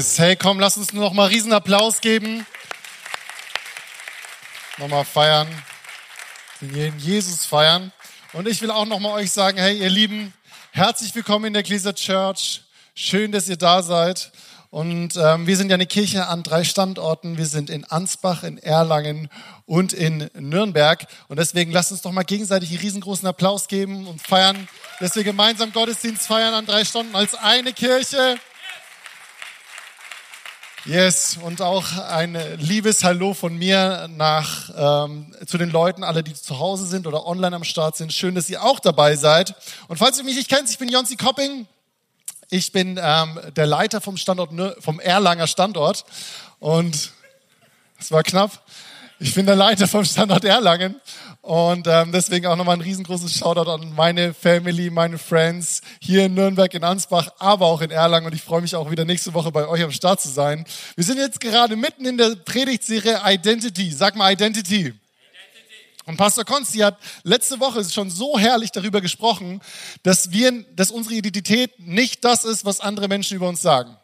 Yes, hey, komm, lass uns noch mal riesen Applaus geben. Nochmal feiern. Den Jesus feiern. Und ich will auch noch mal euch sagen, hey, ihr Lieben, herzlich willkommen in der Gläser Church. Schön, dass ihr da seid. Und ähm, wir sind ja eine Kirche an drei Standorten. Wir sind in Ansbach, in Erlangen und in Nürnberg. Und deswegen lasst uns doch mal gegenseitig einen riesengroßen Applaus geben und feiern, dass wir gemeinsam Gottesdienst feiern an drei Stunden als eine Kirche. Yes, und auch ein liebes Hallo von mir nach ähm, zu den Leuten, alle, die zu Hause sind oder online am Start sind. Schön, dass ihr auch dabei seid. Und falls ihr mich nicht kennt, ich bin Jonsi Kopping. Ich bin ähm, der Leiter vom Standort, vom Erlanger Standort. Und es war knapp. Ich bin der Leiter vom Standort Erlangen. Und ähm, deswegen auch nochmal ein riesengroßes Shoutout an meine Family, meine Friends hier in Nürnberg, in Ansbach, aber auch in Erlangen. Und ich freue mich auch wieder nächste Woche bei euch am Start zu sein. Wir sind jetzt gerade mitten in der Predigtserie Identity. Sag mal Identity. Und Pastor Konsti hat letzte Woche schon so herrlich darüber gesprochen, dass wir, dass unsere Identität nicht das ist, was andere Menschen über uns sagen,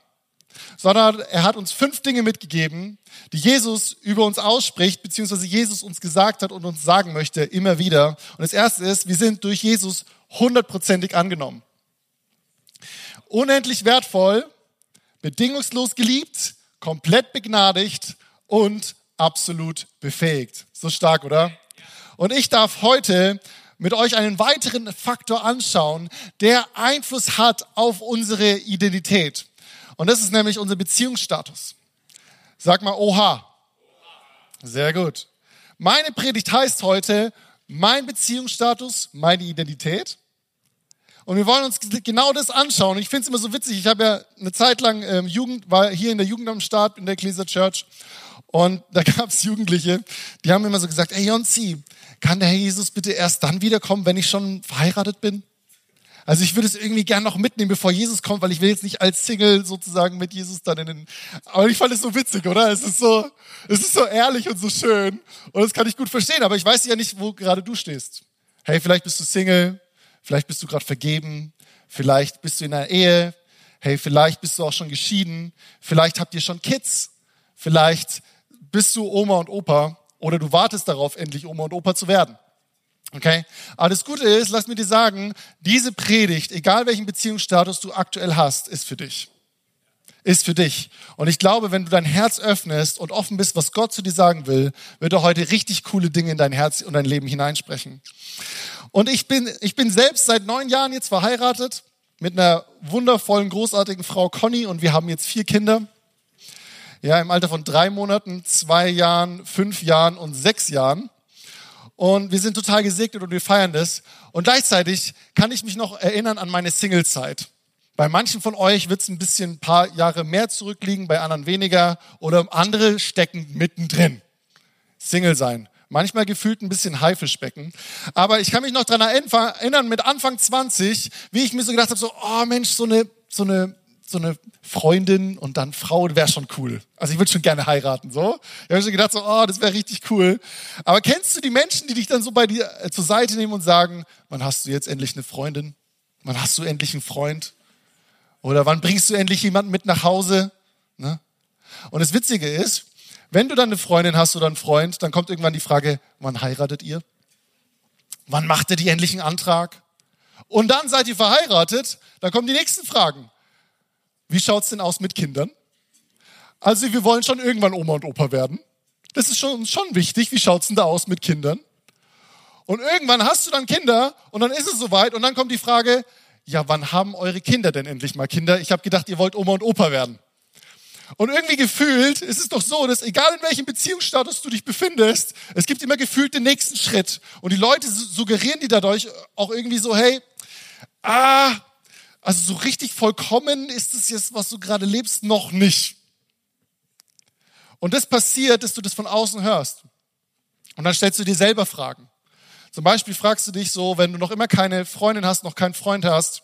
sondern er hat uns fünf Dinge mitgegeben, die Jesus über uns ausspricht, beziehungsweise Jesus uns gesagt hat und uns sagen möchte, immer wieder. Und das erste ist, wir sind durch Jesus hundertprozentig angenommen. Unendlich wertvoll, bedingungslos geliebt, komplett begnadigt und absolut befähigt. So stark, oder? Und ich darf heute mit euch einen weiteren Faktor anschauen, der Einfluss hat auf unsere Identität. Und das ist nämlich unser Beziehungsstatus. Sag mal, oha. Sehr gut. Meine Predigt heißt heute, mein Beziehungsstatus, meine Identität. Und wir wollen uns genau das anschauen. Ich finde es immer so witzig. Ich habe ja eine Zeit lang ähm, Jugend, war hier in der Jugend am Start in der Ecclesia Church. Und da gab es Jugendliche, die haben immer so gesagt, ey Jonsi, kann der Herr Jesus bitte erst dann wiederkommen, wenn ich schon verheiratet bin? Also ich würde es irgendwie gern noch mitnehmen, bevor Jesus kommt, weil ich will jetzt nicht als Single sozusagen mit Jesus dann in den. Aber ich fand es so witzig, oder? Es ist so, es ist so ehrlich und so schön und das kann ich gut verstehen. Aber ich weiß ja nicht, wo gerade du stehst. Hey, vielleicht bist du Single, vielleicht bist du gerade vergeben, vielleicht bist du in einer Ehe. Hey, vielleicht bist du auch schon geschieden, vielleicht habt ihr schon Kids, vielleicht bist du Oma und Opa oder du wartest darauf, endlich Oma und Opa zu werden. Okay? Aber das Gute ist, lass mir dir sagen, diese Predigt, egal welchen Beziehungsstatus du aktuell hast, ist für dich. Ist für dich. Und ich glaube, wenn du dein Herz öffnest und offen bist, was Gott zu dir sagen will, wird er heute richtig coole Dinge in dein Herz und dein Leben hineinsprechen. Und ich bin, ich bin selbst seit neun Jahren jetzt verheiratet mit einer wundervollen, großartigen Frau Conny und wir haben jetzt vier Kinder ja, im Alter von drei Monaten, zwei Jahren, fünf Jahren und sechs Jahren. Und wir sind total gesegnet und wir feiern das. Und gleichzeitig kann ich mich noch erinnern an meine Singlezeit. Bei manchen von euch wird es ein bisschen ein paar Jahre mehr zurückliegen, bei anderen weniger. Oder andere stecken mittendrin. Single sein. Manchmal gefühlt ein bisschen Haifischbecken. Aber ich kann mich noch dran erinnern, mit Anfang 20, wie ich mir so gedacht habe, so, oh Mensch, so eine, so eine so eine Freundin und dann Frau, wäre schon cool. Also ich würde schon gerne heiraten, so. Ich habe schon gedacht, so, oh, das wäre richtig cool. Aber kennst du die Menschen, die dich dann so bei dir äh, zur Seite nehmen und sagen, wann hast du jetzt endlich eine Freundin? Wann hast du endlich einen Freund? Oder wann bringst du endlich jemanden mit nach Hause? Ne? Und das Witzige ist, wenn du dann eine Freundin hast oder einen Freund, dann kommt irgendwann die Frage, wann heiratet ihr? Wann macht ihr die endlichen Antrag? Und dann seid ihr verheiratet, dann kommen die nächsten Fragen. Wie schaut's denn aus mit Kindern? Also wir wollen schon irgendwann Oma und Opa werden. Das ist schon, schon wichtig. Wie schaut's denn da aus mit Kindern? Und irgendwann hast du dann Kinder und dann ist es soweit und dann kommt die Frage, ja, wann haben eure Kinder denn endlich mal Kinder? Ich habe gedacht, ihr wollt Oma und Opa werden. Und irgendwie gefühlt ist es doch so, dass egal in welchem Beziehungsstatus du dich befindest, es gibt immer gefühlt den nächsten Schritt. Und die Leute suggerieren dir dadurch auch irgendwie so, hey, ah, also so richtig vollkommen ist es jetzt, was du gerade lebst, noch nicht. Und das passiert, dass du das von außen hörst. Und dann stellst du dir selber Fragen. Zum Beispiel fragst du dich so, wenn du noch immer keine Freundin hast, noch keinen Freund hast,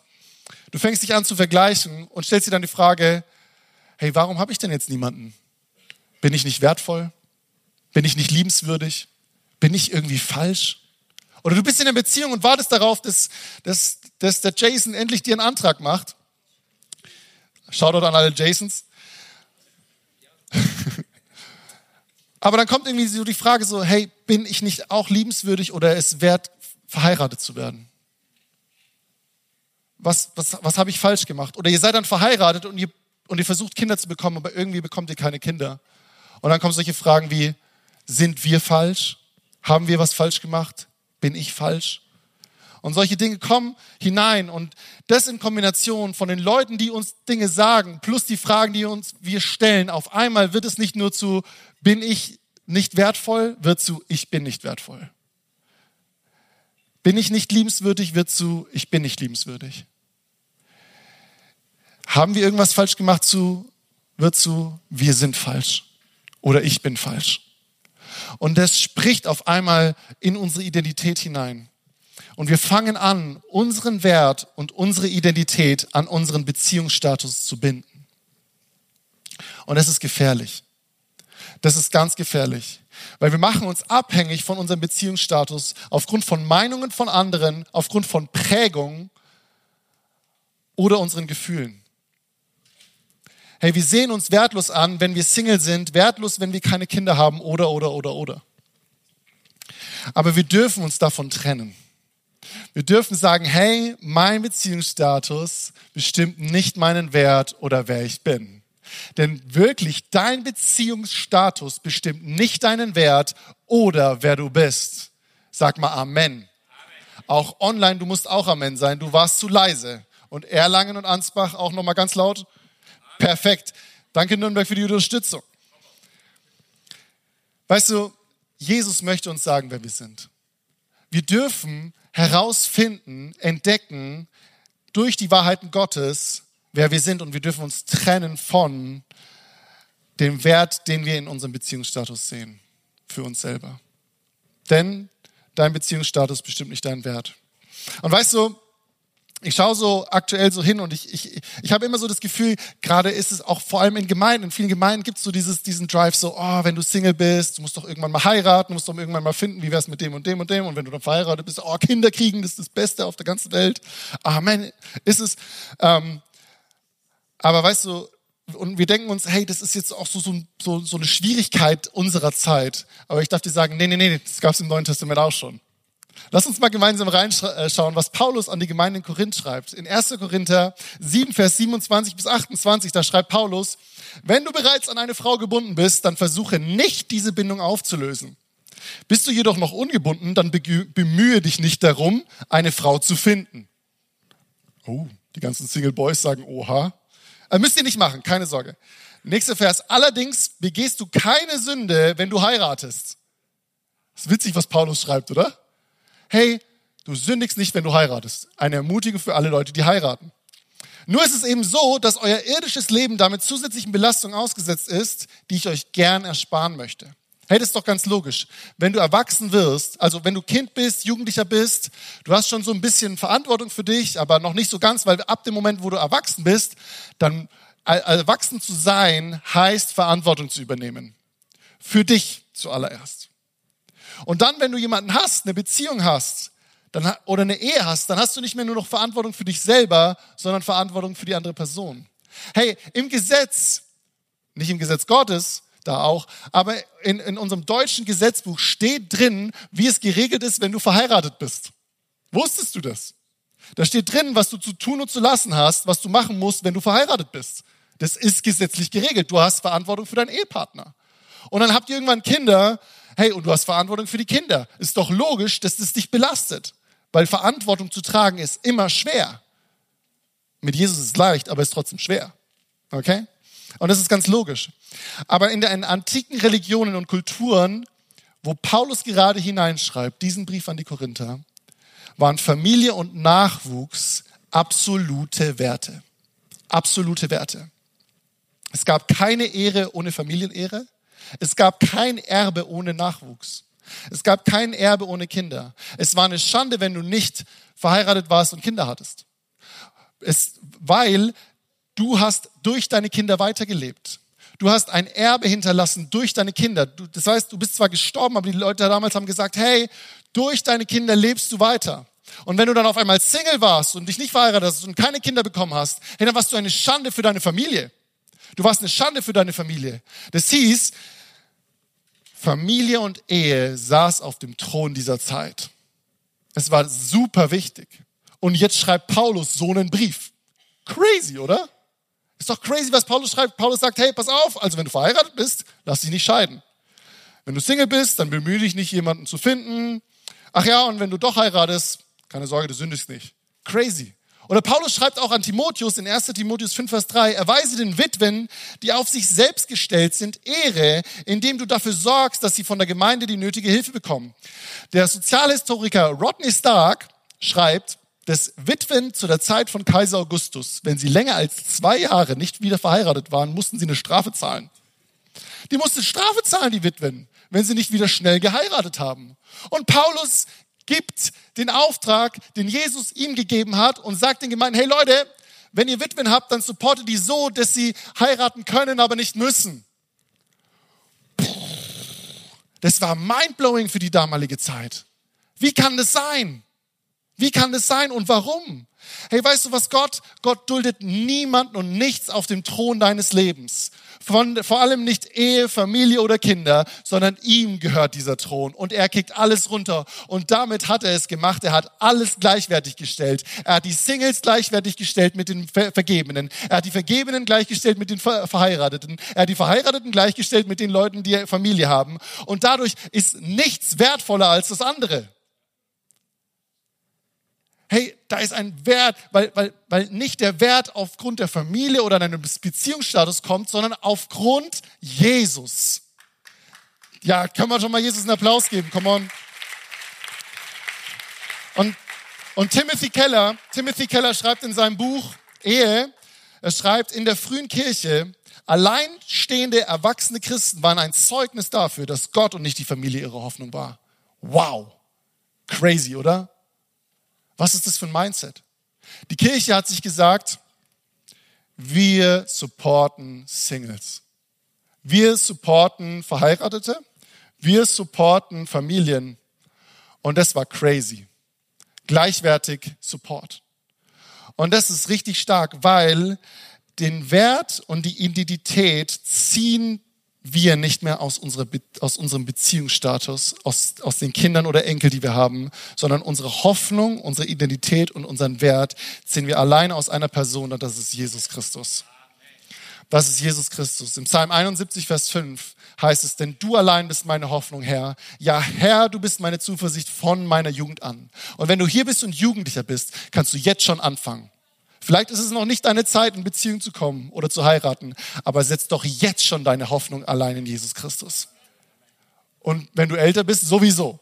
du fängst dich an zu vergleichen und stellst dir dann die Frage, hey, warum habe ich denn jetzt niemanden? Bin ich nicht wertvoll? Bin ich nicht liebenswürdig? Bin ich irgendwie falsch? Oder du bist in einer Beziehung und wartest darauf, dass, dass, dass der Jason endlich dir einen Antrag macht. Shoutout an alle Jasons. Aber dann kommt irgendwie so die Frage so, hey, bin ich nicht auch liebenswürdig oder es wert, verheiratet zu werden? Was, was, was habe ich falsch gemacht? Oder ihr seid dann verheiratet und ihr, und ihr versucht Kinder zu bekommen, aber irgendwie bekommt ihr keine Kinder. Und dann kommen solche Fragen wie, sind wir falsch? Haben wir was falsch gemacht? Bin ich falsch? Und solche Dinge kommen hinein und das in Kombination von den Leuten, die uns Dinge sagen, plus die Fragen, die uns wir stellen, auf einmal wird es nicht nur zu bin ich nicht wertvoll, wird zu ich bin nicht wertvoll. Bin ich nicht liebenswürdig, wird zu ich bin nicht liebenswürdig. Haben wir irgendwas falsch gemacht zu wird zu wir sind falsch oder ich bin falsch. Und das spricht auf einmal in unsere Identität hinein. Und wir fangen an, unseren Wert und unsere Identität an unseren Beziehungsstatus zu binden. Und das ist gefährlich. Das ist ganz gefährlich. Weil wir machen uns abhängig von unserem Beziehungsstatus aufgrund von Meinungen von anderen, aufgrund von Prägung oder unseren Gefühlen. Hey, wir sehen uns wertlos an, wenn wir Single sind, wertlos, wenn wir keine Kinder haben oder, oder, oder, oder. Aber wir dürfen uns davon trennen. Wir dürfen sagen, hey, mein Beziehungsstatus bestimmt nicht meinen Wert oder wer ich bin. Denn wirklich, dein Beziehungsstatus bestimmt nicht deinen Wert oder wer du bist. Sag mal Amen. Amen. Auch online, du musst auch Amen sein. Du warst zu leise. Und Erlangen und Ansbach auch nochmal ganz laut. Perfekt. Danke Nürnberg für die Unterstützung. Weißt du, Jesus möchte uns sagen, wer wir sind. Wir dürfen herausfinden, entdecken durch die Wahrheiten Gottes, wer wir sind und wir dürfen uns trennen von dem Wert, den wir in unserem Beziehungsstatus sehen, für uns selber. Denn dein Beziehungsstatus bestimmt nicht deinen Wert. Und weißt du, ich schaue so aktuell so hin und ich, ich, ich habe immer so das Gefühl, gerade ist es auch vor allem in Gemeinden, in vielen Gemeinden gibt es so dieses, diesen Drive so, oh, wenn du Single bist, du musst doch irgendwann mal heiraten, musst doch irgendwann mal finden, wie wär's mit dem und dem und dem und wenn du dann verheiratet bist, oh, Kinder kriegen, das ist das Beste auf der ganzen Welt. Amen, ist es. Ähm, aber weißt du, und wir denken uns, hey, das ist jetzt auch so, so, so, so eine Schwierigkeit unserer Zeit. Aber ich darf dir sagen, nee, nee, nee, das gab's im Neuen Testament auch schon. Lass uns mal gemeinsam reinschauen, was Paulus an die Gemeinde in Korinth schreibt. In 1. Korinther 7, Vers 27 bis 28, da schreibt Paulus, wenn du bereits an eine Frau gebunden bist, dann versuche nicht, diese Bindung aufzulösen. Bist du jedoch noch ungebunden, dann bemühe dich nicht darum, eine Frau zu finden. Oh, die ganzen Single Boys sagen, oha. Äh, müsst ihr nicht machen, keine Sorge. Nächster Vers. Allerdings begehst du keine Sünde, wenn du heiratest. Das ist witzig, was Paulus schreibt, oder? Hey, du sündigst nicht, wenn du heiratest. Eine Ermutigung für alle Leute, die heiraten. Nur ist es eben so, dass euer irdisches Leben damit zusätzlichen Belastungen ausgesetzt ist, die ich euch gern ersparen möchte. Hey, das ist doch ganz logisch. Wenn du erwachsen wirst, also wenn du Kind bist, Jugendlicher bist, du hast schon so ein bisschen Verantwortung für dich, aber noch nicht so ganz, weil ab dem Moment, wo du erwachsen bist, dann erwachsen zu sein, heißt Verantwortung zu übernehmen. Für dich zuallererst. Und dann, wenn du jemanden hast, eine Beziehung hast, dann, oder eine Ehe hast, dann hast du nicht mehr nur noch Verantwortung für dich selber, sondern Verantwortung für die andere Person. Hey, im Gesetz, nicht im Gesetz Gottes, da auch, aber in, in unserem deutschen Gesetzbuch steht drin, wie es geregelt ist, wenn du verheiratet bist. Wusstest du das? Da steht drin, was du zu tun und zu lassen hast, was du machen musst, wenn du verheiratet bist. Das ist gesetzlich geregelt. Du hast Verantwortung für deinen Ehepartner. Und dann habt ihr irgendwann Kinder Hey, und du hast Verantwortung für die Kinder. Ist doch logisch, dass das dich belastet. Weil Verantwortung zu tragen ist immer schwer. Mit Jesus ist es leicht, aber ist trotzdem schwer. Okay? Und das ist ganz logisch. Aber in den antiken Religionen und Kulturen, wo Paulus gerade hineinschreibt, diesen Brief an die Korinther, waren Familie und Nachwuchs absolute Werte. Absolute Werte. Es gab keine Ehre ohne Familienehre. Es gab kein Erbe ohne Nachwuchs. Es gab kein Erbe ohne Kinder. Es war eine Schande, wenn du nicht verheiratet warst und Kinder hattest. Es, weil du hast durch deine Kinder weitergelebt. Du hast ein Erbe hinterlassen durch deine Kinder. Du, das heißt, du bist zwar gestorben, aber die Leute damals haben gesagt, hey, durch deine Kinder lebst du weiter. Und wenn du dann auf einmal Single warst und dich nicht verheiratet hast und keine Kinder bekommen hast, hey, dann warst du eine Schande für deine Familie. Du warst eine Schande für deine Familie. Das hieß, Familie und Ehe saß auf dem Thron dieser Zeit. Es war super wichtig. Und jetzt schreibt Paulus so einen Brief. Crazy, oder? Ist doch crazy, was Paulus schreibt. Paulus sagt, hey, pass auf, also wenn du verheiratet bist, lass dich nicht scheiden. Wenn du Single bist, dann bemühe dich nicht, jemanden zu finden. Ach ja, und wenn du doch heiratest, keine Sorge, du sündigst nicht. Crazy. Oder Paulus schreibt auch an Timotheus in 1. Timotheus 5, Vers 3, erweise den Witwen, die auf sich selbst gestellt sind, Ehre, indem du dafür sorgst, dass sie von der Gemeinde die nötige Hilfe bekommen. Der Sozialhistoriker Rodney Stark schreibt, dass Witwen zu der Zeit von Kaiser Augustus, wenn sie länger als zwei Jahre nicht wieder verheiratet waren, mussten sie eine Strafe zahlen. Die mussten Strafe zahlen, die Witwen, wenn sie nicht wieder schnell geheiratet haben. Und Paulus gibt den Auftrag, den Jesus ihm gegeben hat und sagt den Gemeinden, hey Leute, wenn ihr Witwen habt, dann supportet die so, dass sie heiraten können, aber nicht müssen. Das war mindblowing für die damalige Zeit. Wie kann das sein? Wie kann das sein und warum? Hey, weißt du was Gott? Gott duldet niemanden und nichts auf dem Thron deines Lebens. Von, vor allem nicht Ehe, Familie oder Kinder, sondern ihm gehört dieser Thron und er kickt alles runter. Und damit hat er es gemacht. Er hat alles gleichwertig gestellt. Er hat die Singles gleichwertig gestellt mit den Ver Vergebenen. Er hat die Vergebenen gleichgestellt mit den Ver Verheirateten. Er hat die Verheirateten gleichgestellt mit den Leuten, die Familie haben. Und dadurch ist nichts wertvoller als das andere hey, da ist ein Wert, weil, weil, weil nicht der Wert aufgrund der Familie oder deines Beziehungsstatus kommt, sondern aufgrund Jesus. Ja, können wir schon mal Jesus einen Applaus geben? Come on. Und, und Timothy Keller, Timothy Keller schreibt in seinem Buch Ehe, er schreibt, in der frühen Kirche, alleinstehende erwachsene Christen waren ein Zeugnis dafür, dass Gott und nicht die Familie ihre Hoffnung war. Wow. Crazy, oder? Was ist das für ein Mindset? Die Kirche hat sich gesagt, wir supporten Singles. Wir supporten Verheiratete. Wir supporten Familien. Und das war crazy. Gleichwertig Support. Und das ist richtig stark, weil den Wert und die Identität ziehen wir nicht mehr aus, unserer, aus unserem Beziehungsstatus, aus, aus den Kindern oder Enkel, die wir haben, sondern unsere Hoffnung, unsere Identität und unseren Wert ziehen wir alleine aus einer Person und das ist Jesus Christus. Das ist Jesus Christus. Im Psalm 71, Vers 5 heißt es, denn du allein bist meine Hoffnung, Herr. Ja, Herr, du bist meine Zuversicht von meiner Jugend an. Und wenn du hier bist und Jugendlicher bist, kannst du jetzt schon anfangen. Vielleicht ist es noch nicht deine Zeit, in Beziehung zu kommen oder zu heiraten, aber setz doch jetzt schon deine Hoffnung allein in Jesus Christus. Und wenn du älter bist, sowieso.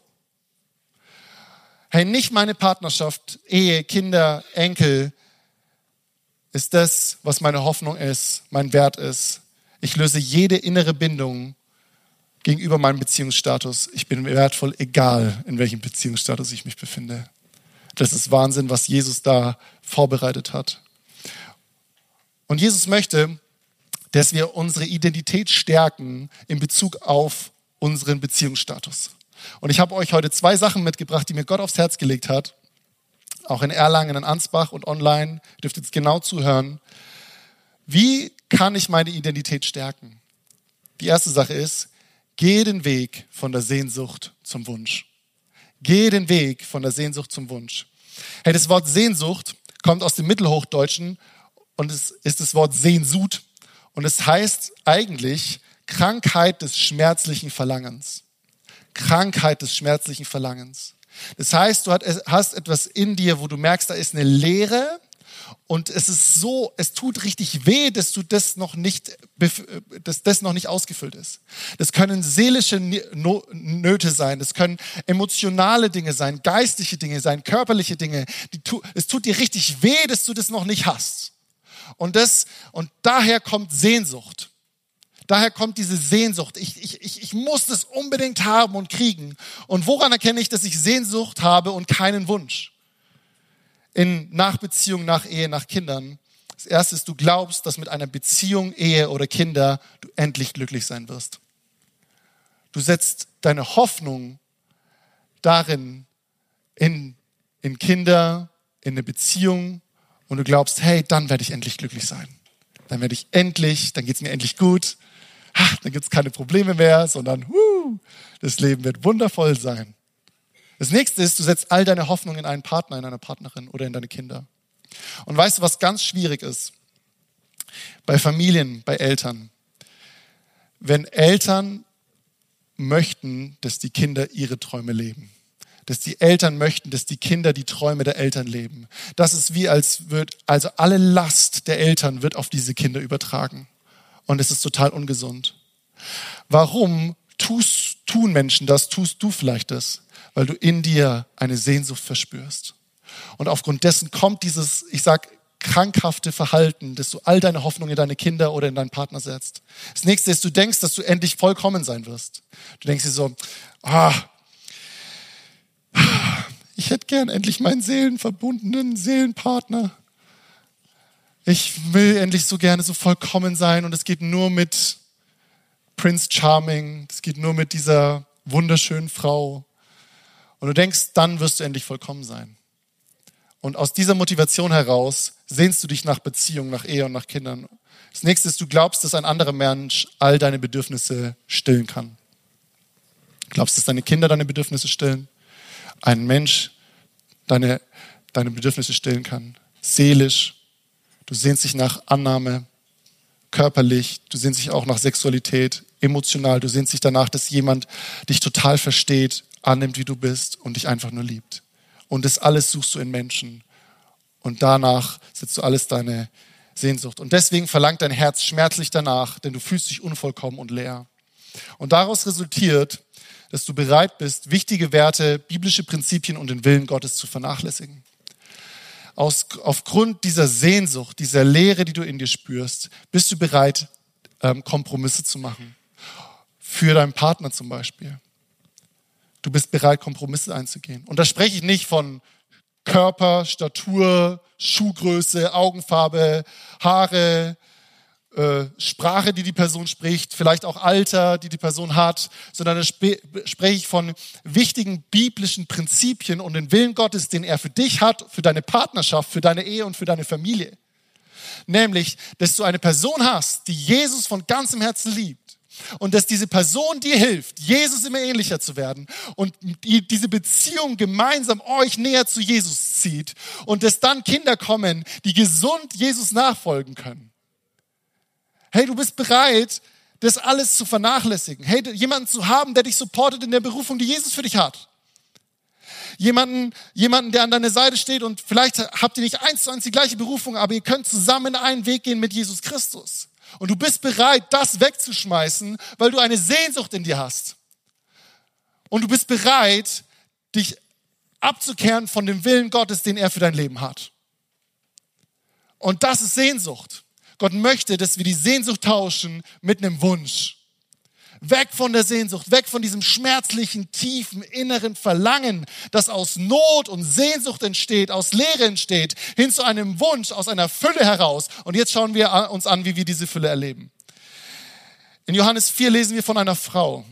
Hey, nicht meine Partnerschaft, Ehe, Kinder, Enkel ist das, was meine Hoffnung ist, mein Wert ist. Ich löse jede innere Bindung gegenüber meinem Beziehungsstatus. Ich bin wertvoll, egal in welchem Beziehungsstatus ich mich befinde. Das ist Wahnsinn, was Jesus da vorbereitet hat. Und Jesus möchte, dass wir unsere Identität stärken in Bezug auf unseren Beziehungsstatus. Und ich habe euch heute zwei Sachen mitgebracht, die mir Gott aufs Herz gelegt hat. Auch in Erlangen, in Ansbach und online. Ihr dürft jetzt genau zuhören. Wie kann ich meine Identität stärken? Die erste Sache ist, gehe den Weg von der Sehnsucht zum Wunsch. Gehe den Weg von der Sehnsucht zum Wunsch. Hey, das Wort Sehnsucht kommt aus dem Mittelhochdeutschen und es ist das Wort Sehnsucht und es heißt eigentlich Krankheit des schmerzlichen Verlangens. Krankheit des schmerzlichen Verlangens. Das heißt, du hast etwas in dir, wo du merkst, da ist eine Leere und es ist so, es tut richtig weh, dass du das noch nicht, dass das noch nicht ausgefüllt ist. Das können seelische Nöte sein, das können emotionale Dinge sein, geistliche Dinge sein, körperliche Dinge. es tut dir richtig weh, dass du das noch nicht hast. Und das, und daher kommt Sehnsucht. Daher kommt diese Sehnsucht. Ich, ich, ich, ich muss das unbedingt haben und kriegen. Und woran erkenne ich, dass ich Sehnsucht habe und keinen Wunsch? In Nachbeziehung, nach Ehe, nach Kindern. Das erste ist, du glaubst, dass mit einer Beziehung, Ehe oder Kinder du endlich glücklich sein wirst. Du setzt deine Hoffnung darin, in, in Kinder, in eine Beziehung und du glaubst, hey, dann werde ich endlich glücklich sein. Dann werde ich endlich, dann geht es mir endlich gut. dann gibt es keine Probleme mehr, sondern huh, das Leben wird wundervoll sein. Das nächste ist, du setzt all deine Hoffnung in einen Partner, in eine Partnerin oder in deine Kinder. Und weißt du, was ganz schwierig ist? Bei Familien, bei Eltern. Wenn Eltern möchten, dass die Kinder ihre Träume leben. Dass die Eltern möchten, dass die Kinder die Träume der Eltern leben. Das ist wie als wird, also alle Last der Eltern wird auf diese Kinder übertragen. Und es ist total ungesund. Warum tust, tun Menschen das? Tust du vielleicht das? Weil du in dir eine Sehnsucht verspürst. Und aufgrund dessen kommt dieses, ich sag, krankhafte Verhalten, dass du all deine Hoffnung in deine Kinder oder in deinen Partner setzt. Das nächste ist, du denkst, dass du endlich vollkommen sein wirst. Du denkst dir so, ah, ich hätte gern endlich meinen seelenverbundenen Seelenpartner. Ich will endlich so gerne so vollkommen sein und es geht nur mit Prince Charming, es geht nur mit dieser wunderschönen Frau. Und du denkst, dann wirst du endlich vollkommen sein. Und aus dieser Motivation heraus sehnst du dich nach Beziehung, nach Ehe und nach Kindern. Das nächste ist, du glaubst, dass ein anderer Mensch all deine Bedürfnisse stillen kann. Du glaubst, dass deine Kinder deine Bedürfnisse stillen. Ein Mensch deine, deine Bedürfnisse stillen kann. Seelisch. Du sehnst dich nach Annahme. Körperlich. Du sehnst dich auch nach Sexualität. Emotional. Du sehnst dich danach, dass jemand dich total versteht, annimmt, wie du bist und dich einfach nur liebt. Und das alles suchst du in Menschen. Und danach setzt du alles deine Sehnsucht. Und deswegen verlangt dein Herz schmerzlich danach, denn du fühlst dich unvollkommen und leer. Und daraus resultiert, dass du bereit bist, wichtige Werte, biblische Prinzipien und den Willen Gottes zu vernachlässigen. Aus, aufgrund dieser Sehnsucht, dieser Leere, die du in dir spürst, bist du bereit, ähm, Kompromisse zu machen. Für deinen Partner zum Beispiel. Du bist bereit, Kompromisse einzugehen. Und da spreche ich nicht von Körper, Statur, Schuhgröße, Augenfarbe, Haare, äh, Sprache, die die Person spricht, vielleicht auch Alter, die die Person hat, sondern da spreche ich von wichtigen biblischen Prinzipien und den Willen Gottes, den er für dich hat, für deine Partnerschaft, für deine Ehe und für deine Familie. Nämlich, dass du eine Person hast, die Jesus von ganzem Herzen liebt und dass diese Person dir hilft, Jesus immer ähnlicher zu werden und die, diese Beziehung gemeinsam euch näher zu Jesus zieht und dass dann Kinder kommen, die gesund Jesus nachfolgen können. Hey, du bist bereit, das alles zu vernachlässigen. Hey, jemanden zu haben, der dich supportet in der Berufung, die Jesus für dich hat. Jemanden, jemanden, der an deiner Seite steht und vielleicht habt ihr nicht eins zu eins die gleiche Berufung, aber ihr könnt zusammen einen Weg gehen mit Jesus Christus. Und du bist bereit, das wegzuschmeißen, weil du eine Sehnsucht in dir hast. Und du bist bereit, dich abzukehren von dem Willen Gottes, den er für dein Leben hat. Und das ist Sehnsucht. Gott möchte, dass wir die Sehnsucht tauschen mit einem Wunsch. Weg von der Sehnsucht, weg von diesem schmerzlichen, tiefen, inneren Verlangen, das aus Not und Sehnsucht entsteht, aus Leere entsteht, hin zu einem Wunsch, aus einer Fülle heraus. Und jetzt schauen wir uns an, wie wir diese Fülle erleben. In Johannes 4 lesen wir von einer Frau.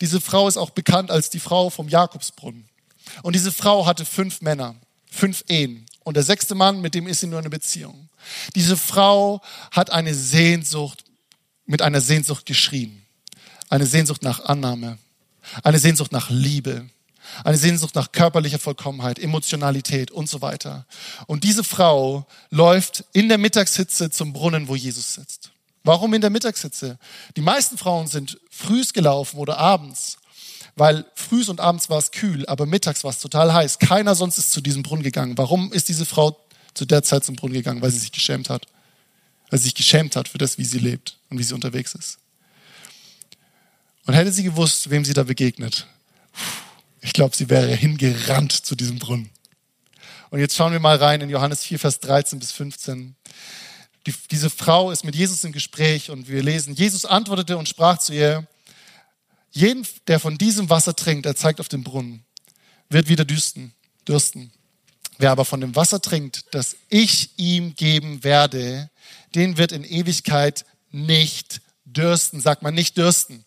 Diese Frau ist auch bekannt als die Frau vom Jakobsbrunnen. Und diese Frau hatte fünf Männer, fünf Ehen. Und der sechste Mann, mit dem ist sie nur eine Beziehung. Diese Frau hat eine Sehnsucht, mit einer Sehnsucht geschrien eine Sehnsucht nach Annahme, eine Sehnsucht nach Liebe, eine Sehnsucht nach körperlicher Vollkommenheit, Emotionalität und so weiter. Und diese Frau läuft in der Mittagshitze zum Brunnen, wo Jesus sitzt. Warum in der Mittagshitze? Die meisten Frauen sind frühs gelaufen oder abends, weil frühs und abends war es kühl, aber mittags war es total heiß. Keiner sonst ist zu diesem Brunnen gegangen. Warum ist diese Frau zu der Zeit zum Brunnen gegangen? Weil sie sich geschämt hat. Weil sie sich geschämt hat für das, wie sie lebt und wie sie unterwegs ist. Und hätte sie gewusst, wem sie da begegnet, ich glaube, sie wäre hingerannt zu diesem Brunnen. Und jetzt schauen wir mal rein in Johannes 4, Vers 13 bis 15. Die, diese Frau ist mit Jesus im Gespräch und wir lesen, Jesus antwortete und sprach zu ihr, jeden, der von diesem Wasser trinkt, er zeigt auf den Brunnen, wird wieder dürsten, dürsten. Wer aber von dem Wasser trinkt, das ich ihm geben werde, den wird in Ewigkeit nicht dürsten. Sagt man nicht dürsten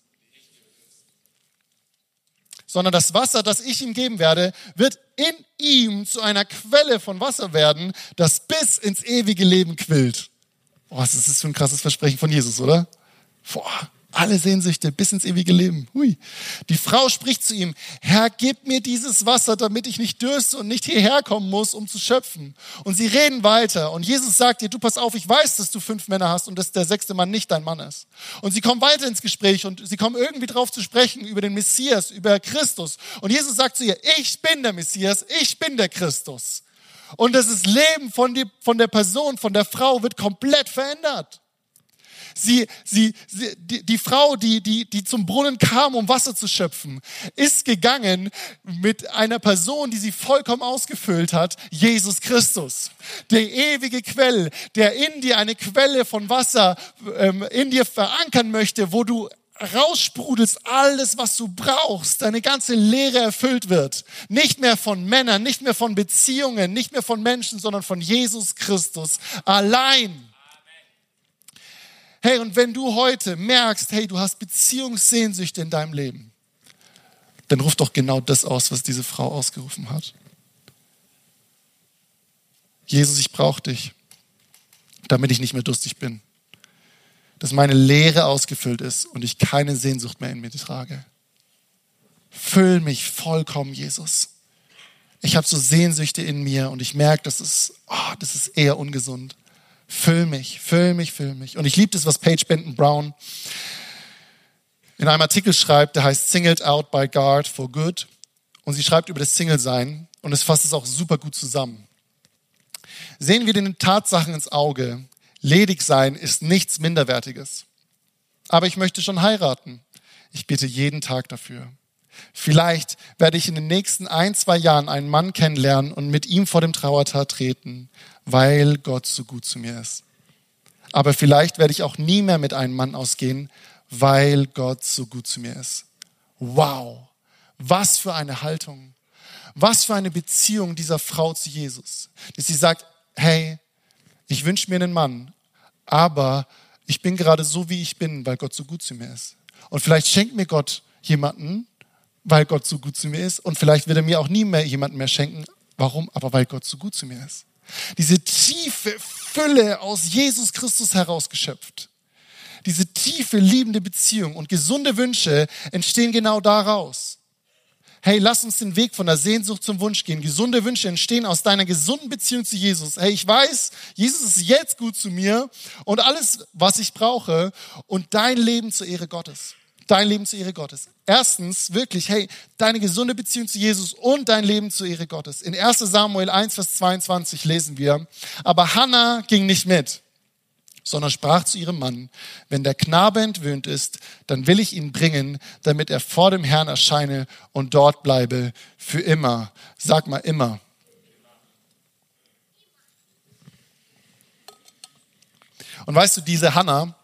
sondern das Wasser, das ich ihm geben werde, wird in ihm zu einer Quelle von Wasser werden, das bis ins ewige Leben quillt. Oh, was ist das für ein krasses Versprechen von Jesus, oder? Boah, alle Sehnsüchte bis ins ewige Leben. Hui. Die Frau spricht zu ihm, Herr, gib mir dieses Wasser, damit ich nicht dürste und nicht hierher kommen muss, um zu schöpfen. Und sie reden weiter. Und Jesus sagt ihr, du pass auf, ich weiß, dass du fünf Männer hast und dass der sechste Mann nicht dein Mann ist. Und sie kommen weiter ins Gespräch und sie kommen irgendwie drauf zu sprechen über den Messias, über Christus. Und Jesus sagt zu ihr, ich bin der Messias, ich bin der Christus. Und das Leben von, die, von der Person, von der Frau wird komplett verändert. Sie, sie, sie die, die Frau, die, die, die zum Brunnen kam, um Wasser zu schöpfen, ist gegangen mit einer Person, die sie vollkommen ausgefüllt hat, Jesus Christus. Der ewige Quell, der in dir eine Quelle von Wasser ähm, in dir verankern möchte, wo du raussprudelst, alles, was du brauchst, deine ganze Lehre erfüllt wird. Nicht mehr von Männern, nicht mehr von Beziehungen, nicht mehr von Menschen, sondern von Jesus Christus allein. Hey, und wenn du heute merkst, hey, du hast Beziehungssehnsüchte in deinem Leben, dann ruf doch genau das aus, was diese Frau ausgerufen hat. Jesus, ich brauche dich, damit ich nicht mehr durstig bin. Dass meine Leere ausgefüllt ist und ich keine Sehnsucht mehr in mir trage. Füll mich vollkommen, Jesus. Ich habe so Sehnsüchte in mir und ich merke, das oh, das ist eher ungesund. Füll mich, füll mich, füll mich. Und ich liebe das, was Paige Benton Brown in einem Artikel schreibt, der heißt Singled Out by God for Good. Und sie schreibt über das Single-Sein und es fasst es auch super gut zusammen. Sehen wir den Tatsachen ins Auge. Ledig sein ist nichts Minderwertiges. Aber ich möchte schon heiraten. Ich bitte jeden Tag dafür. Vielleicht werde ich in den nächsten ein, zwei Jahren einen Mann kennenlernen und mit ihm vor dem Trauertag treten weil Gott so gut zu mir ist. Aber vielleicht werde ich auch nie mehr mit einem Mann ausgehen, weil Gott so gut zu mir ist. Wow, was für eine Haltung, was für eine Beziehung dieser Frau zu Jesus, dass sie sagt, hey, ich wünsche mir einen Mann, aber ich bin gerade so, wie ich bin, weil Gott so gut zu mir ist. Und vielleicht schenkt mir Gott jemanden, weil Gott so gut zu mir ist. Und vielleicht wird er mir auch nie mehr jemanden mehr schenken. Warum? Aber weil Gott so gut zu mir ist. Diese tiefe Fülle aus Jesus Christus herausgeschöpft. Diese tiefe, liebende Beziehung und gesunde Wünsche entstehen genau daraus. Hey, lass uns den Weg von der Sehnsucht zum Wunsch gehen. Gesunde Wünsche entstehen aus deiner gesunden Beziehung zu Jesus. Hey, ich weiß, Jesus ist jetzt gut zu mir und alles, was ich brauche und dein Leben zur Ehre Gottes dein Leben zur Ehre Gottes. Erstens, wirklich, hey, deine gesunde Beziehung zu Jesus und dein Leben zur Ehre Gottes. In 1 Samuel 1, Vers 22 lesen wir, aber Hannah ging nicht mit, sondern sprach zu ihrem Mann, wenn der Knabe entwöhnt ist, dann will ich ihn bringen, damit er vor dem Herrn erscheine und dort bleibe für immer. Sag mal immer. Und weißt du, diese Hannah,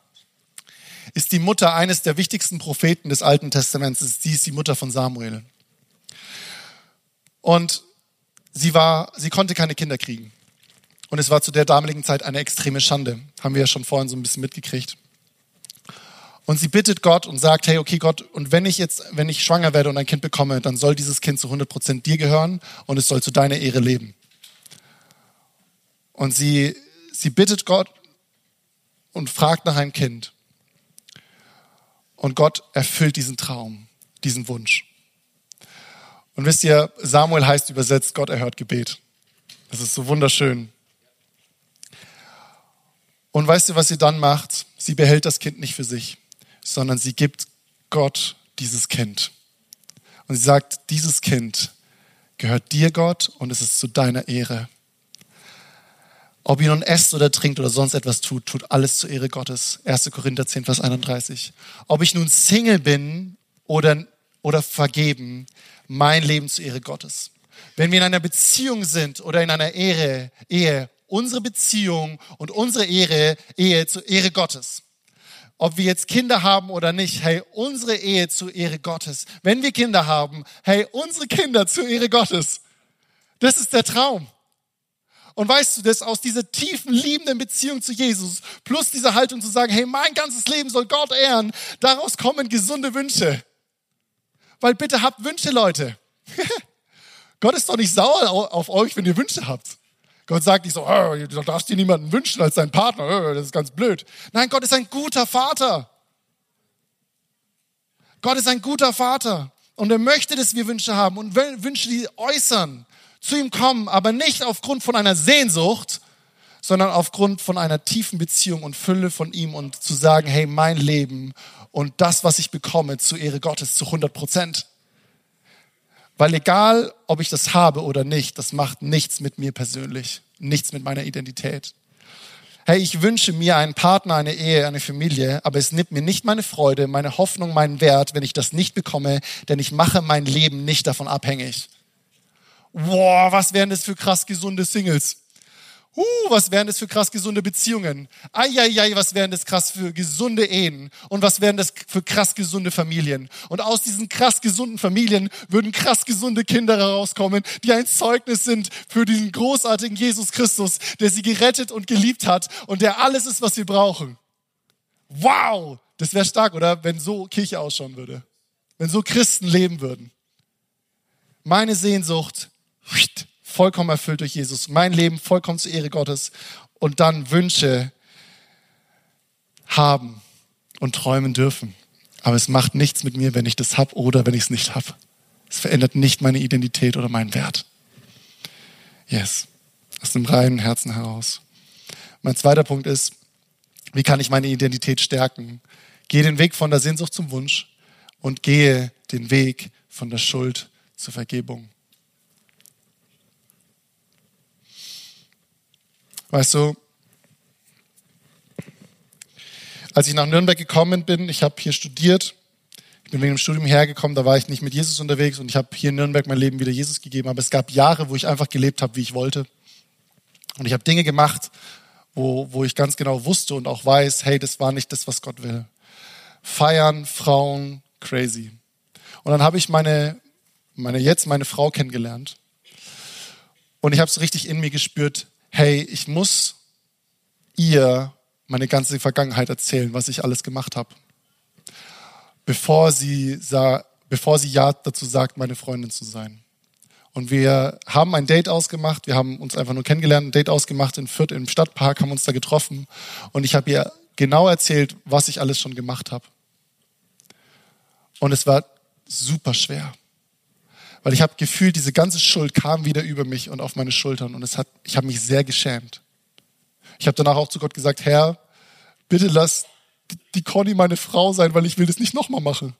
ist die Mutter eines der wichtigsten Propheten des Alten Testaments. Sie ist die Mutter von Samuel. Und sie war, sie konnte keine Kinder kriegen. Und es war zu der damaligen Zeit eine extreme Schande. Haben wir ja schon vorhin so ein bisschen mitgekriegt. Und sie bittet Gott und sagt, hey, okay Gott, und wenn ich jetzt, wenn ich schwanger werde und ein Kind bekomme, dann soll dieses Kind zu 100 Prozent dir gehören und es soll zu deiner Ehre leben. Und sie, sie bittet Gott und fragt nach einem Kind. Und Gott erfüllt diesen Traum, diesen Wunsch. Und wisst ihr, Samuel heißt übersetzt, Gott erhört Gebet. Das ist so wunderschön. Und weißt du, was sie dann macht? Sie behält das Kind nicht für sich, sondern sie gibt Gott dieses Kind. Und sie sagt, dieses Kind gehört dir, Gott, und es ist zu deiner Ehre. Ob ihr nun esst oder trinkt oder sonst etwas tut, tut alles zur Ehre Gottes. 1. Korinther 10, Vers 31. Ob ich nun Single bin oder, oder vergeben, mein Leben zur Ehre Gottes. Wenn wir in einer Beziehung sind oder in einer Ehre, Ehe, unsere Beziehung und unsere Ehre, Ehe zur Ehre Gottes. Ob wir jetzt Kinder haben oder nicht, hey, unsere Ehe zur Ehre Gottes. Wenn wir Kinder haben, hey, unsere Kinder zur Ehre Gottes. Das ist der Traum. Und weißt du, dass aus dieser tiefen, liebenden Beziehung zu Jesus plus dieser Haltung zu sagen, hey, mein ganzes Leben soll Gott ehren, daraus kommen gesunde Wünsche. Weil bitte habt Wünsche, Leute. Gott ist doch nicht sauer auf euch, wenn ihr Wünsche habt. Gott sagt nicht so, oh, du darfst dir niemanden wünschen als deinen Partner, oh, das ist ganz blöd. Nein, Gott ist ein guter Vater. Gott ist ein guter Vater und er möchte, dass wir Wünsche haben und Wünsche, die äußern, zu ihm kommen, aber nicht aufgrund von einer Sehnsucht, sondern aufgrund von einer tiefen Beziehung und Fülle von ihm und zu sagen, hey, mein Leben und das, was ich bekomme, zur Ehre Gottes zu 100 Prozent. Weil egal, ob ich das habe oder nicht, das macht nichts mit mir persönlich, nichts mit meiner Identität. Hey, ich wünsche mir einen Partner, eine Ehe, eine Familie, aber es nimmt mir nicht meine Freude, meine Hoffnung, meinen Wert, wenn ich das nicht bekomme, denn ich mache mein Leben nicht davon abhängig. Boah, was wären das für krass gesunde Singles? Uh, was wären das für krass gesunde Beziehungen? Eieiei, was wären das krass für gesunde Ehen? Und was wären das für krass gesunde Familien? Und aus diesen krass gesunden Familien würden krass gesunde Kinder herauskommen, die ein Zeugnis sind für diesen großartigen Jesus Christus, der sie gerettet und geliebt hat und der alles ist, was sie brauchen. Wow! Das wäre stark, oder? Wenn so Kirche ausschauen würde. Wenn so Christen leben würden. Meine Sehnsucht vollkommen erfüllt durch Jesus. Mein Leben vollkommen zur Ehre Gottes. Und dann Wünsche haben und träumen dürfen. Aber es macht nichts mit mir, wenn ich das habe oder wenn ich es nicht habe. Es verändert nicht meine Identität oder meinen Wert. Yes. Aus dem reinen Herzen heraus. Mein zweiter Punkt ist, wie kann ich meine Identität stärken? Gehe den Weg von der Sehnsucht zum Wunsch und gehe den Weg von der Schuld zur Vergebung. Weißt du, als ich nach Nürnberg gekommen bin, ich habe hier studiert, ich bin wegen dem Studium hergekommen, da war ich nicht mit Jesus unterwegs und ich habe hier in Nürnberg mein Leben wieder Jesus gegeben, aber es gab Jahre, wo ich einfach gelebt habe, wie ich wollte. Und ich habe Dinge gemacht, wo, wo ich ganz genau wusste und auch weiß, hey, das war nicht das, was Gott will. Feiern, Frauen, crazy. Und dann habe ich meine, meine jetzt meine Frau kennengelernt. Und ich habe es richtig in mir gespürt, hey, ich muss ihr meine ganze Vergangenheit erzählen, was ich alles gemacht habe. Bevor sie, sah, bevor sie ja dazu sagt, meine Freundin zu sein. Und wir haben ein Date ausgemacht, wir haben uns einfach nur kennengelernt, ein Date ausgemacht in Fürth im Stadtpark, haben uns da getroffen und ich habe ihr genau erzählt, was ich alles schon gemacht habe. Und es war super schwer weil ich habe gefühlt, diese ganze Schuld kam wieder über mich und auf meine Schultern und es hat, ich habe mich sehr geschämt. Ich habe danach auch zu Gott gesagt, Herr, bitte lass die Conny meine Frau sein, weil ich will das nicht nochmal machen.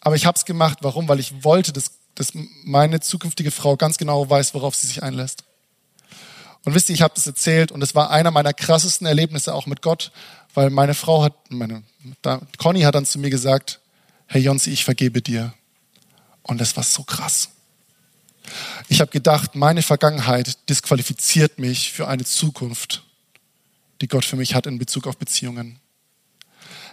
Aber ich habe es gemacht. Warum? Weil ich wollte, dass, dass meine zukünftige Frau ganz genau weiß, worauf sie sich einlässt. Und wisst ihr, ich habe das erzählt und es war einer meiner krassesten Erlebnisse auch mit Gott, weil meine Frau hat, meine, Conny hat dann zu mir gesagt, Herr Jonsi, ich vergebe dir. Und das war so krass. Ich habe gedacht, meine Vergangenheit disqualifiziert mich für eine Zukunft, die Gott für mich hat in Bezug auf Beziehungen.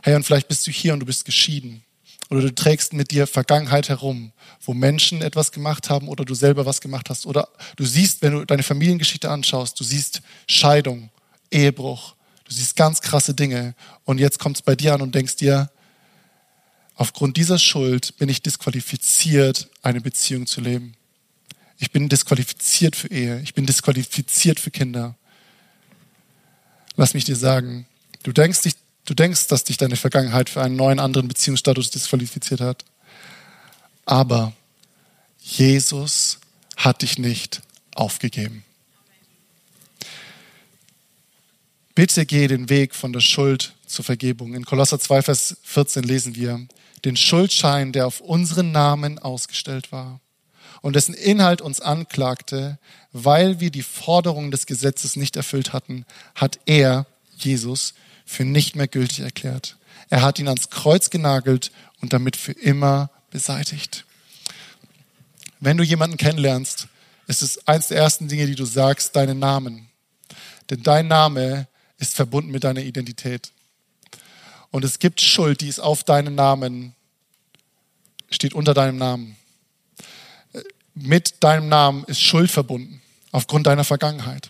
Hey, und vielleicht bist du hier und du bist geschieden. Oder du trägst mit dir Vergangenheit herum, wo Menschen etwas gemacht haben oder du selber was gemacht hast. Oder du siehst, wenn du deine Familiengeschichte anschaust, du siehst Scheidung, Ehebruch, du siehst ganz krasse Dinge. Und jetzt kommt es bei dir an und denkst dir, Aufgrund dieser Schuld bin ich disqualifiziert, eine Beziehung zu leben. Ich bin disqualifiziert für Ehe. Ich bin disqualifiziert für Kinder. Lass mich dir sagen, du denkst, dich, du denkst, dass dich deine Vergangenheit für einen neuen anderen Beziehungsstatus disqualifiziert hat. Aber Jesus hat dich nicht aufgegeben. Bitte geh den Weg von der Schuld zur Vergebung. In Kolosser 2, Vers 14 lesen wir, den Schuldschein, der auf unseren Namen ausgestellt war und dessen Inhalt uns anklagte, weil wir die Forderungen des Gesetzes nicht erfüllt hatten, hat er, Jesus, für nicht mehr gültig erklärt. Er hat ihn ans Kreuz genagelt und damit für immer beseitigt. Wenn du jemanden kennenlernst, ist es eins der ersten Dinge, die du sagst, deinen Namen. Denn dein Name ist verbunden mit deiner Identität. Und es gibt Schuld, die ist auf deinen Namen, steht unter deinem Namen. Mit deinem Namen ist Schuld verbunden, aufgrund deiner Vergangenheit.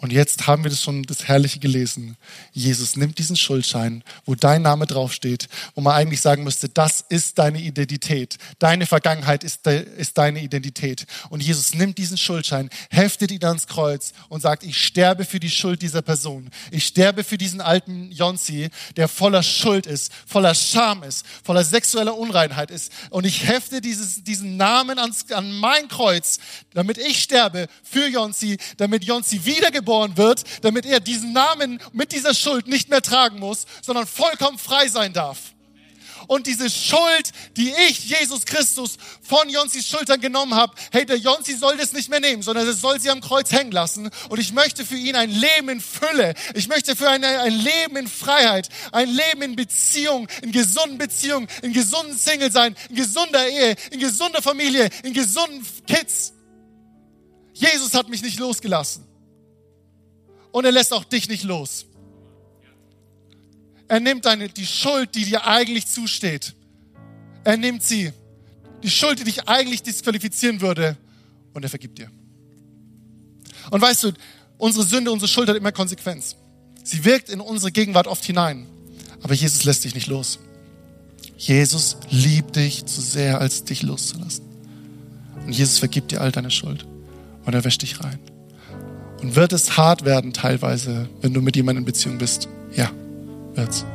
Und jetzt haben wir das schon das Herrliche gelesen. Jesus nimmt diesen Schuldschein, wo dein Name draufsteht, wo man eigentlich sagen müsste, das ist deine Identität. Deine Vergangenheit ist, de, ist deine Identität. Und Jesus nimmt diesen Schuldschein, heftet ihn ans Kreuz und sagt, ich sterbe für die Schuld dieser Person. Ich sterbe für diesen alten Jonsi, der voller Schuld ist, voller Scham ist, voller sexueller Unreinheit ist. Und ich hefte dieses, diesen Namen ans, an mein Kreuz, damit ich sterbe für Jonsi, damit Jonsi wiedergeboren geboren wird, damit er diesen Namen mit dieser Schuld nicht mehr tragen muss, sondern vollkommen frei sein darf. Und diese Schuld, die ich, Jesus Christus, von Jonsis Schultern genommen habe, hey, der Jonsi soll das nicht mehr nehmen, sondern er soll sie am Kreuz hängen lassen. Und ich möchte für ihn ein Leben in Fülle. Ich möchte für ihn ein Leben in Freiheit, ein Leben in Beziehung, in gesunden Beziehungen, in gesunden Single sein, in gesunder Ehe, in gesunder Familie, in gesunden Kids. Jesus hat mich nicht losgelassen und er lässt auch dich nicht los. Er nimmt deine, die Schuld, die dir eigentlich zusteht. Er nimmt sie. Die Schuld, die dich eigentlich disqualifizieren würde. Und er vergibt dir. Und weißt du, unsere Sünde, unsere Schuld hat immer Konsequenz. Sie wirkt in unsere Gegenwart oft hinein. Aber Jesus lässt dich nicht los. Jesus liebt dich zu sehr, als dich loszulassen. Und Jesus vergibt dir all deine Schuld. Und er wäscht dich rein. Und wird es hart werden teilweise, wenn du mit jemandem in Beziehung bist? Ja, wird's.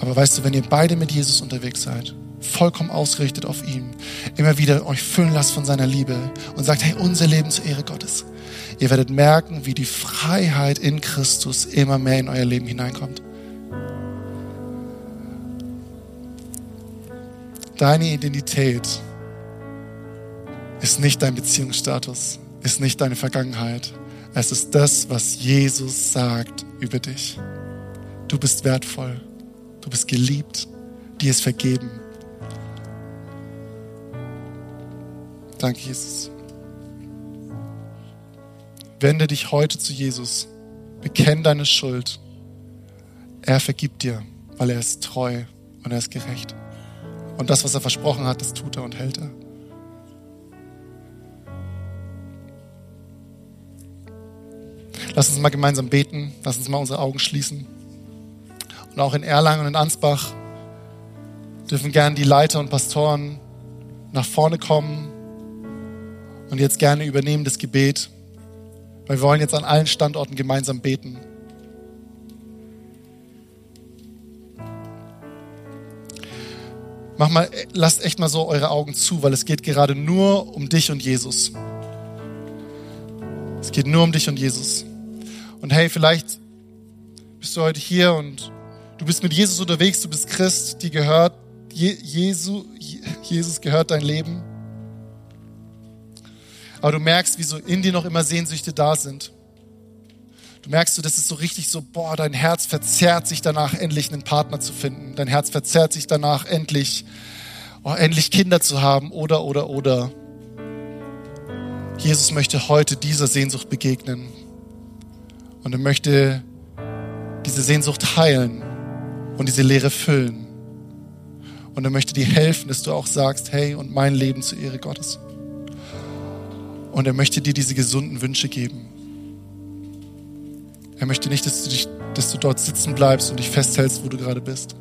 Aber weißt du, wenn ihr beide mit Jesus unterwegs seid, vollkommen ausgerichtet auf ihn, immer wieder euch füllen lasst von seiner Liebe und sagt, hey, unser Leben zur Ehre Gottes. Ihr werdet merken, wie die Freiheit in Christus immer mehr in euer Leben hineinkommt. Deine Identität ist nicht dein Beziehungsstatus, ist nicht deine Vergangenheit, es ist das, was Jesus sagt über dich. Du bist wertvoll. Du bist geliebt. Dir ist vergeben. Danke, Jesus. Wende dich heute zu Jesus. Bekenn deine Schuld. Er vergibt dir, weil er ist treu und er ist gerecht. Und das, was er versprochen hat, das tut er und hält er. Lass uns mal gemeinsam beten. Lass uns mal unsere Augen schließen. Und auch in Erlangen und in Ansbach dürfen gern die Leiter und Pastoren nach vorne kommen und jetzt gerne übernehmen das Gebet, weil wir wollen jetzt an allen Standorten gemeinsam beten. Mach mal, lasst echt mal so eure Augen zu, weil es geht gerade nur um dich und Jesus. Es geht nur um dich und Jesus. Und hey, vielleicht bist du heute hier und du bist mit Jesus unterwegs, du bist Christ, die gehört, Jesu, Jesus gehört dein Leben. Aber du merkst, wie so in dir noch immer Sehnsüchte da sind. Du merkst das ist so richtig so, boah, dein Herz verzerrt sich danach, endlich einen Partner zu finden. Dein Herz verzerrt sich danach, endlich, oh, endlich Kinder zu haben oder, oder, oder. Jesus möchte heute dieser Sehnsucht begegnen. Und er möchte diese Sehnsucht heilen und diese Leere füllen. Und er möchte dir helfen, dass du auch sagst, hey, und mein Leben zur Ehre Gottes. Und er möchte dir diese gesunden Wünsche geben. Er möchte nicht, dass du, dich, dass du dort sitzen bleibst und dich festhältst, wo du gerade bist.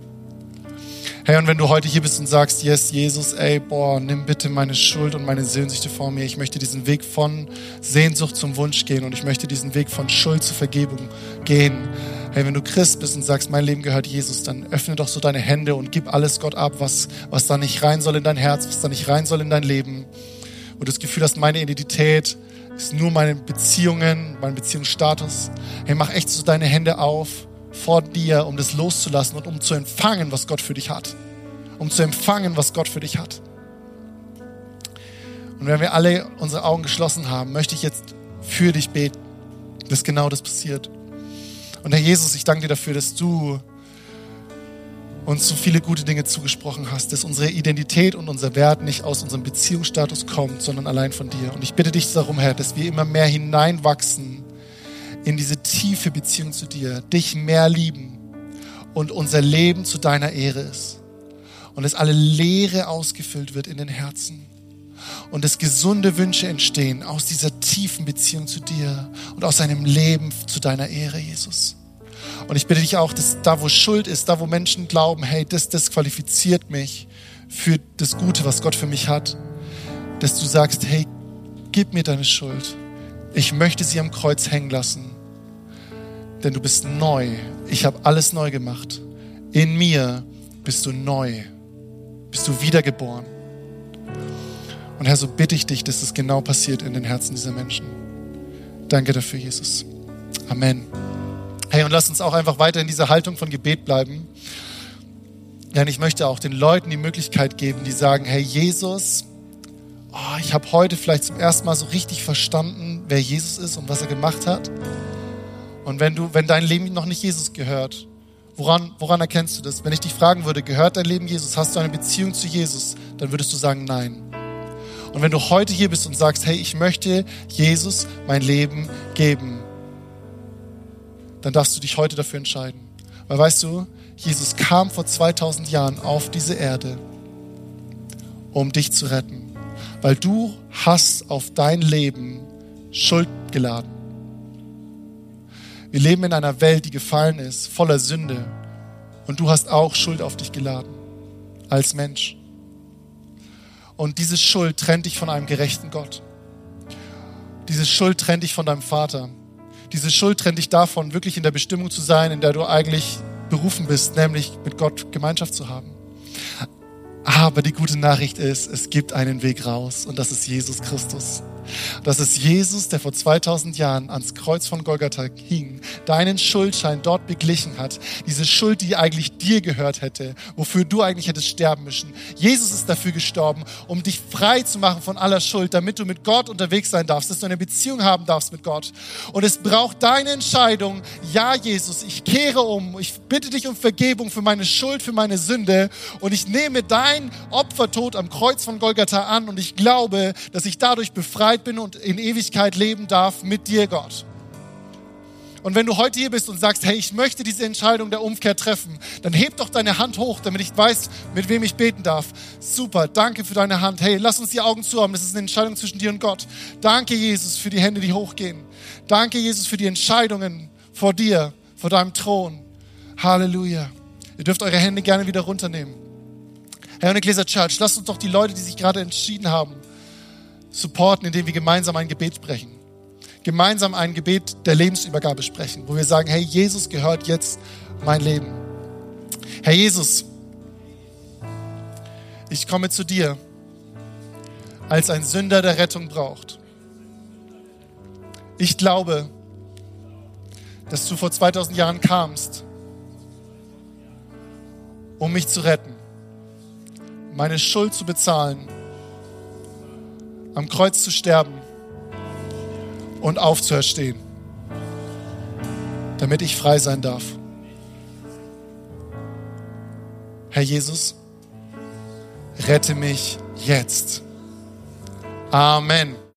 Hey, und wenn du heute hier bist und sagst, yes, Jesus, ey, boah, nimm bitte meine Schuld und meine Sehnsüchte vor mir. Ich möchte diesen Weg von Sehnsucht zum Wunsch gehen und ich möchte diesen Weg von Schuld zur Vergebung gehen. Hey, wenn du Christ bist und sagst, mein Leben gehört Jesus, dann öffne doch so deine Hände und gib alles Gott ab, was, was da nicht rein soll in dein Herz, was da nicht rein soll in dein Leben. Wo du das Gefühl hast, meine Identität ist nur meine Beziehungen, mein Beziehungsstatus. Hey, mach echt so deine Hände auf vor dir, um das loszulassen und um zu empfangen, was Gott für dich hat. Um zu empfangen, was Gott für dich hat. Und wenn wir alle unsere Augen geschlossen haben, möchte ich jetzt für dich beten, dass genau das passiert. Und Herr Jesus, ich danke dir dafür, dass du uns so viele gute Dinge zugesprochen hast, dass unsere Identität und unser Wert nicht aus unserem Beziehungsstatus kommt, sondern allein von dir. Und ich bitte dich darum, Herr, dass wir immer mehr hineinwachsen in diese tiefe Beziehung zu dir, dich mehr lieben und unser Leben zu deiner Ehre ist. Und dass alle Leere ausgefüllt wird in den Herzen. und dass gesunde Wünsche entstehen aus dieser tiefen Beziehung zu dir und aus einem Leben zu deiner Ehre, Jesus. Und ich bitte dich auch, dass da, wo Schuld ist, da, wo Menschen glauben, hey, das disqualifiziert mich für das Gute, was Gott für mich hat, dass du sagst, hey, gib mir deine Schuld. Ich möchte sie am Kreuz hängen lassen, denn du bist neu. Ich habe alles neu gemacht. In mir bist du neu, bist du wiedergeboren. Und Herr, so bitte ich dich, dass das genau passiert in den Herzen dieser Menschen. Danke dafür, Jesus. Amen. Hey, und lass uns auch einfach weiter in dieser Haltung von Gebet bleiben. Denn ich möchte auch den Leuten die Möglichkeit geben, die sagen, hey Jesus, oh, ich habe heute vielleicht zum ersten Mal so richtig verstanden, wer Jesus ist und was er gemacht hat. Und wenn du, wenn dein Leben noch nicht Jesus gehört, woran, woran erkennst du das? Wenn ich dich fragen würde, gehört dein Leben Jesus? Hast du eine Beziehung zu Jesus? Dann würdest du sagen, nein. Und wenn du heute hier bist und sagst, hey, ich möchte Jesus mein Leben geben, dann darfst du dich heute dafür entscheiden. Weil weißt du, Jesus kam vor 2000 Jahren auf diese Erde, um dich zu retten. Weil du hast auf dein Leben Schuld geladen. Wir leben in einer Welt, die gefallen ist, voller Sünde. Und du hast auch Schuld auf dich geladen, als Mensch. Und diese Schuld trennt dich von einem gerechten Gott. Diese Schuld trennt dich von deinem Vater. Diese Schuld trennt dich davon, wirklich in der Bestimmung zu sein, in der du eigentlich berufen bist, nämlich mit Gott Gemeinschaft zu haben. Aber die gute Nachricht ist, es gibt einen Weg raus und das ist Jesus Christus. Das ist Jesus, der vor 2000 Jahren ans Kreuz von Golgatha hing, deinen Schuldschein dort beglichen hat. Diese Schuld, die eigentlich dir gehört hätte, wofür du eigentlich hättest sterben müssen. Jesus ist dafür gestorben, um dich frei zu machen von aller Schuld, damit du mit Gott unterwegs sein darfst, dass du eine Beziehung haben darfst mit Gott. Und es braucht deine Entscheidung. Ja, Jesus, ich kehre um. Ich bitte dich um Vergebung für meine Schuld, für meine Sünde. Und ich nehme dein Opfertod am Kreuz von Golgatha an. Und ich glaube, dass ich dadurch befreit befreit bin und in Ewigkeit leben darf mit dir, Gott. Und wenn du heute hier bist und sagst, hey, ich möchte diese Entscheidung der Umkehr treffen, dann heb doch deine Hand hoch, damit ich weiß, mit wem ich beten darf. Super, danke für deine Hand. Hey, lass uns die Augen zu haben. Das ist eine Entscheidung zwischen dir und Gott. Danke, Jesus, für die Hände, die hochgehen. Danke, Jesus, für die Entscheidungen vor dir, vor deinem Thron. Halleluja. Ihr dürft eure Hände gerne wieder runternehmen. Herr Ecclesia Church, lasst uns doch die Leute, die sich gerade entschieden haben, supporten, indem wir gemeinsam ein Gebet sprechen. Gemeinsam ein Gebet der Lebensübergabe sprechen, wo wir sagen, hey, Jesus gehört jetzt mein Leben. Herr Jesus, ich komme zu dir als ein Sünder, der Rettung braucht. Ich glaube, dass du vor 2000 Jahren kamst, um mich zu retten, meine Schuld zu bezahlen am Kreuz zu sterben und aufzuerstehen, damit ich frei sein darf. Herr Jesus, rette mich jetzt. Amen.